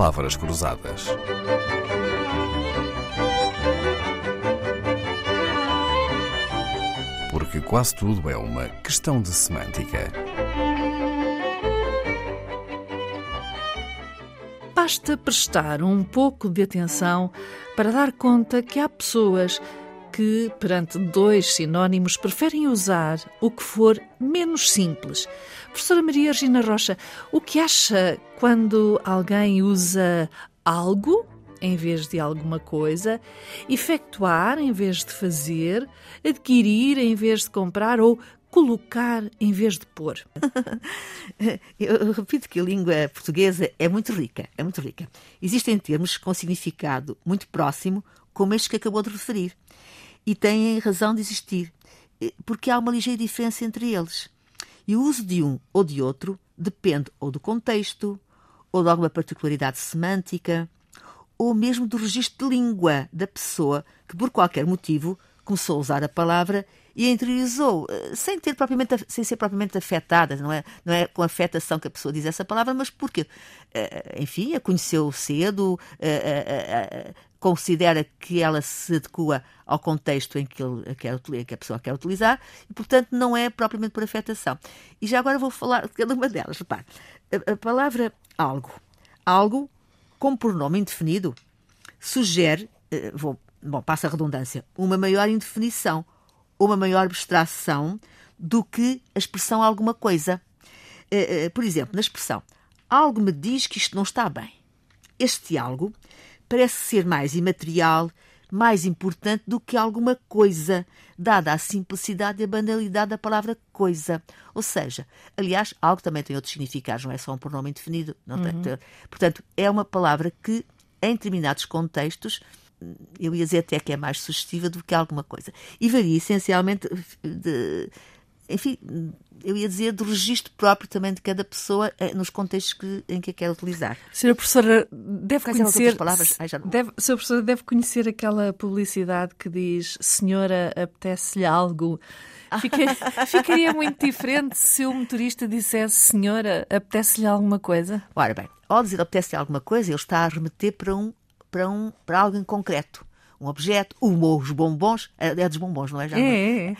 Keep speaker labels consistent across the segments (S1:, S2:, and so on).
S1: palavras cruzadas. Porque quase tudo é uma questão de semântica.
S2: Basta prestar um pouco de atenção para dar conta que há pessoas que, perante dois sinónimos, preferem usar o que for menos simples. Professora Maria Regina Rocha, o que acha quando alguém usa algo em vez de alguma coisa, efetuar em vez de fazer, adquirir em vez de comprar ou colocar em vez de pôr.
S3: Eu repito que a língua portuguesa é muito rica, é muito rica. Existem termos com significado muito próximo, como este que acabou de referir, e têm razão de existir, porque há uma ligeira diferença entre eles. E o uso de um ou de outro depende ou do contexto, ou de alguma particularidade semântica, ou mesmo do registro de língua da pessoa que, por qualquer motivo, começou a usar a palavra e a interiorizou, eh, sem, ter propriamente, sem ser propriamente afetada, não é, não é com afetação que a pessoa diz essa palavra, mas porque, eh, enfim, a conheceu cedo, eh, considera que ela se adequa ao contexto em que, ele que a pessoa quer utilizar e, portanto, não é propriamente por afetação. E já agora vou falar de cada uma delas. Repare, a, a palavra algo. Algo, como pronome indefinido, sugere, vou bom, passa a redundância, uma maior indefinição, uma maior abstração do que a expressão alguma coisa. Eh, eh, por exemplo, na expressão algo me diz que isto não está bem. Este algo parece ser mais imaterial, mais importante do que alguma coisa, dada a simplicidade e a banalidade da palavra coisa. Ou seja, aliás, algo também tem outros significados, não é só um pronome indefinido. Uhum. Portanto, é uma palavra que, em determinados contextos, eu ia dizer até que é mais sugestiva do que alguma coisa. E varia essencialmente de, enfim, eu ia dizer do registro próprio também de cada pessoa eh, nos contextos que, em que a quer utilizar.
S2: Senhora professora, deve Quais conhecer, palavras? Ai, deve, senhora professora, deve conhecer aquela publicidade que diz senhora, apetece-lhe algo. Ficaria, ficaria muito diferente se o motorista dissesse senhora, apetece-lhe alguma coisa?
S3: Ora bem, ao dizer apetece-lhe alguma coisa, ele está a remeter para um para, um, para algo em concreto. Um objeto, os bombons, é, é dos bombons, não é? Já,
S2: é, é, é.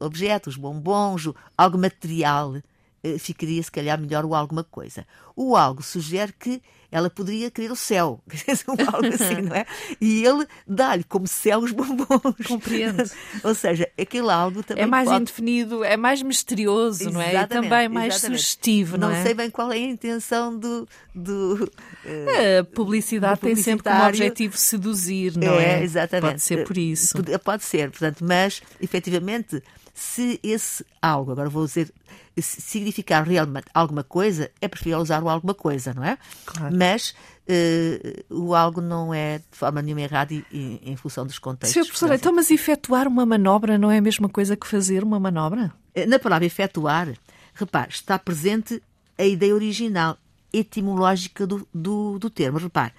S3: Objetos, bombons, algo material, eh, ficaria se calhar melhor o alguma coisa. O algo sugere que ela poderia querer o céu, algo assim, não é? E ele dá-lhe como céu os bombons.
S2: Compreendo.
S3: Ou seja, aquele algo também.
S2: É mais
S3: pode...
S2: indefinido, é mais misterioso, exatamente, não é? E também mais exatamente. sugestivo, não,
S3: não
S2: é?
S3: Não sei bem qual é a intenção do. do
S2: uh, a publicidade tem sempre como objetivo seduzir, não é?
S3: É, exatamente.
S2: Pode ser por isso.
S3: Pode ser, portanto, mas efetivamente se esse algo, agora vou dizer, significar realmente alguma coisa, é preferível usar o alguma coisa, não é?
S2: Claro.
S3: Mas uh, o algo não é de forma nenhuma errado em, em função dos contextos.
S2: Senhor professor, então, mas efetuar uma manobra não é a mesma coisa que fazer uma manobra?
S3: Eh, na palavra efetuar, repare, está presente a ideia original, etimológica do, do, do termo. Repare,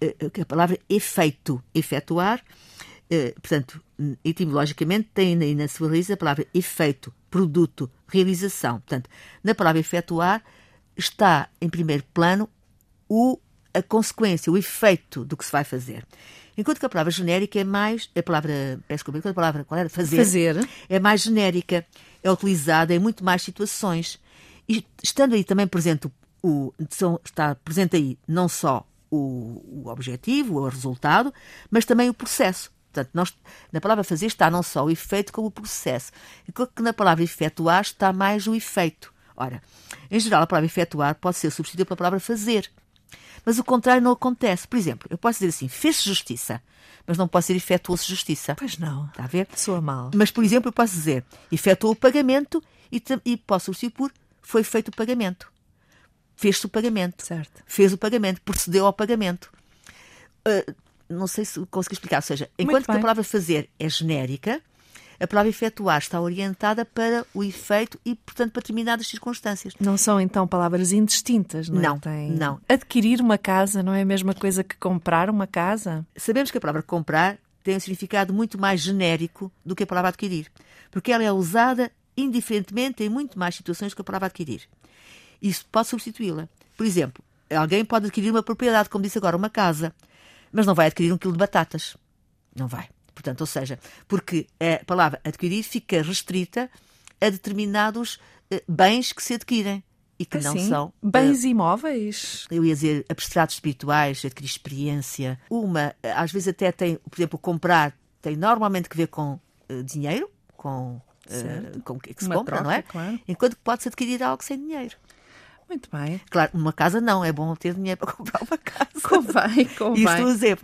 S3: eh, a palavra efeito, efetuar, eh, portanto, etimologicamente, tem aí na sua raiz a palavra efeito, produto, realização. Portanto, na palavra efetuar está em primeiro plano o, a consequência, o efeito do que se vai fazer. Enquanto que a palavra genérica é mais. A palavra. Peço desculpa, a palavra. Qual era? Fazer.
S2: Fazer.
S3: É mais genérica. É utilizada em muito mais situações. E estando aí também presente o. está presente aí não só o, o objetivo, o resultado, mas também o processo. Portanto, nós, na palavra fazer está não só o efeito como o processo. Enquanto que na palavra efetuar está mais o efeito. Ora, em geral, a palavra efetuar pode ser substituída pela palavra fazer. Mas o contrário não acontece. Por exemplo, eu posso dizer assim, fez justiça, mas não posso dizer efetuou-se justiça.
S2: Pois não.
S3: Está a ver?
S2: Soa mal.
S3: Mas, por exemplo, eu posso dizer efetuou o pagamento e, e posso substituir por foi feito o pagamento. Fez-se o pagamento.
S2: Certo.
S3: Fez o pagamento, procedeu ao pagamento. Uh, não sei se consegui explicar. Ou seja, enquanto que a palavra fazer é genérica, a palavra efetuar está orientada para o efeito e, portanto, para determinadas circunstâncias.
S2: Não são, então, palavras indistintas, não é?
S3: Não,
S2: Tem...
S3: não.
S2: Adquirir uma casa não é a mesma coisa que comprar uma casa?
S3: Sabemos que a palavra comprar tem um significado muito mais genérico do que a palavra adquirir, porque ela é usada indiferentemente em muito mais situações do que a palavra adquirir. Isso pode substituí-la. Por exemplo, alguém pode adquirir uma propriedade, como disse agora, uma casa, mas não vai adquirir um quilo de batatas. Não vai. Portanto, ou seja, porque a palavra adquirir fica restrita a determinados eh, bens que se adquirem e que
S2: assim,
S3: não são
S2: bens uh, imóveis.
S3: Eu ia dizer abstratos espirituais, adquirir experiência. Uma, às vezes até tem, por exemplo, comprar tem normalmente que ver com uh, dinheiro, com, uh, com o que se Uma compra, troca, não é? Claro. Enquanto que pode-se adquirir algo sem dinheiro.
S2: Muito bem.
S3: Claro, uma casa não, é bom ter dinheiro para comprar uma casa.
S2: Convém, convém.
S3: Isso estou a dizer,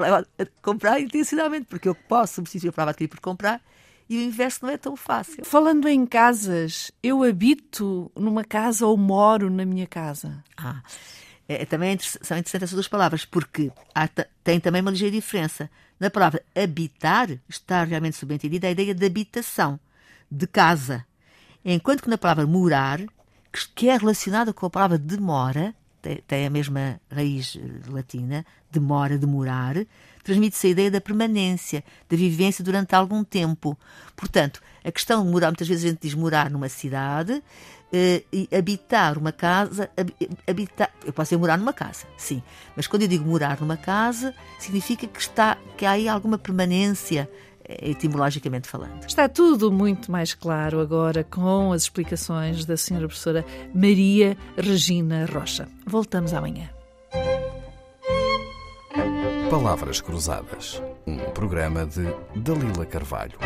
S3: comprar intencionalmente, porque eu posso substituir a palavra adquirir por comprar e o inverso não é tão fácil.
S2: Falando em casas, eu habito numa casa ou moro na minha casa?
S3: Ah, é, é também são interessantes essas duas palavras, porque há, tem também uma ligeira diferença. Na palavra habitar está realmente subentendida a ideia de habitação, de casa. Enquanto que na palavra morar, que é relacionada com a palavra demora, tem a mesma raiz eh, latina, demora, demorar, transmite-se a ideia da permanência, da vivência durante algum tempo. Portanto, a questão de morar, muitas vezes a gente diz morar numa cidade eh, e habitar uma casa, habitar, eu posso dizer morar numa casa, sim, mas quando eu digo morar numa casa, significa que está, que há aí alguma permanência, etimologicamente falando.
S2: Está tudo muito mais claro agora com as explicações da senhora professora Maria Regina Rocha. Voltamos amanhã.
S1: Palavras Cruzadas, um programa de Dalila Carvalho.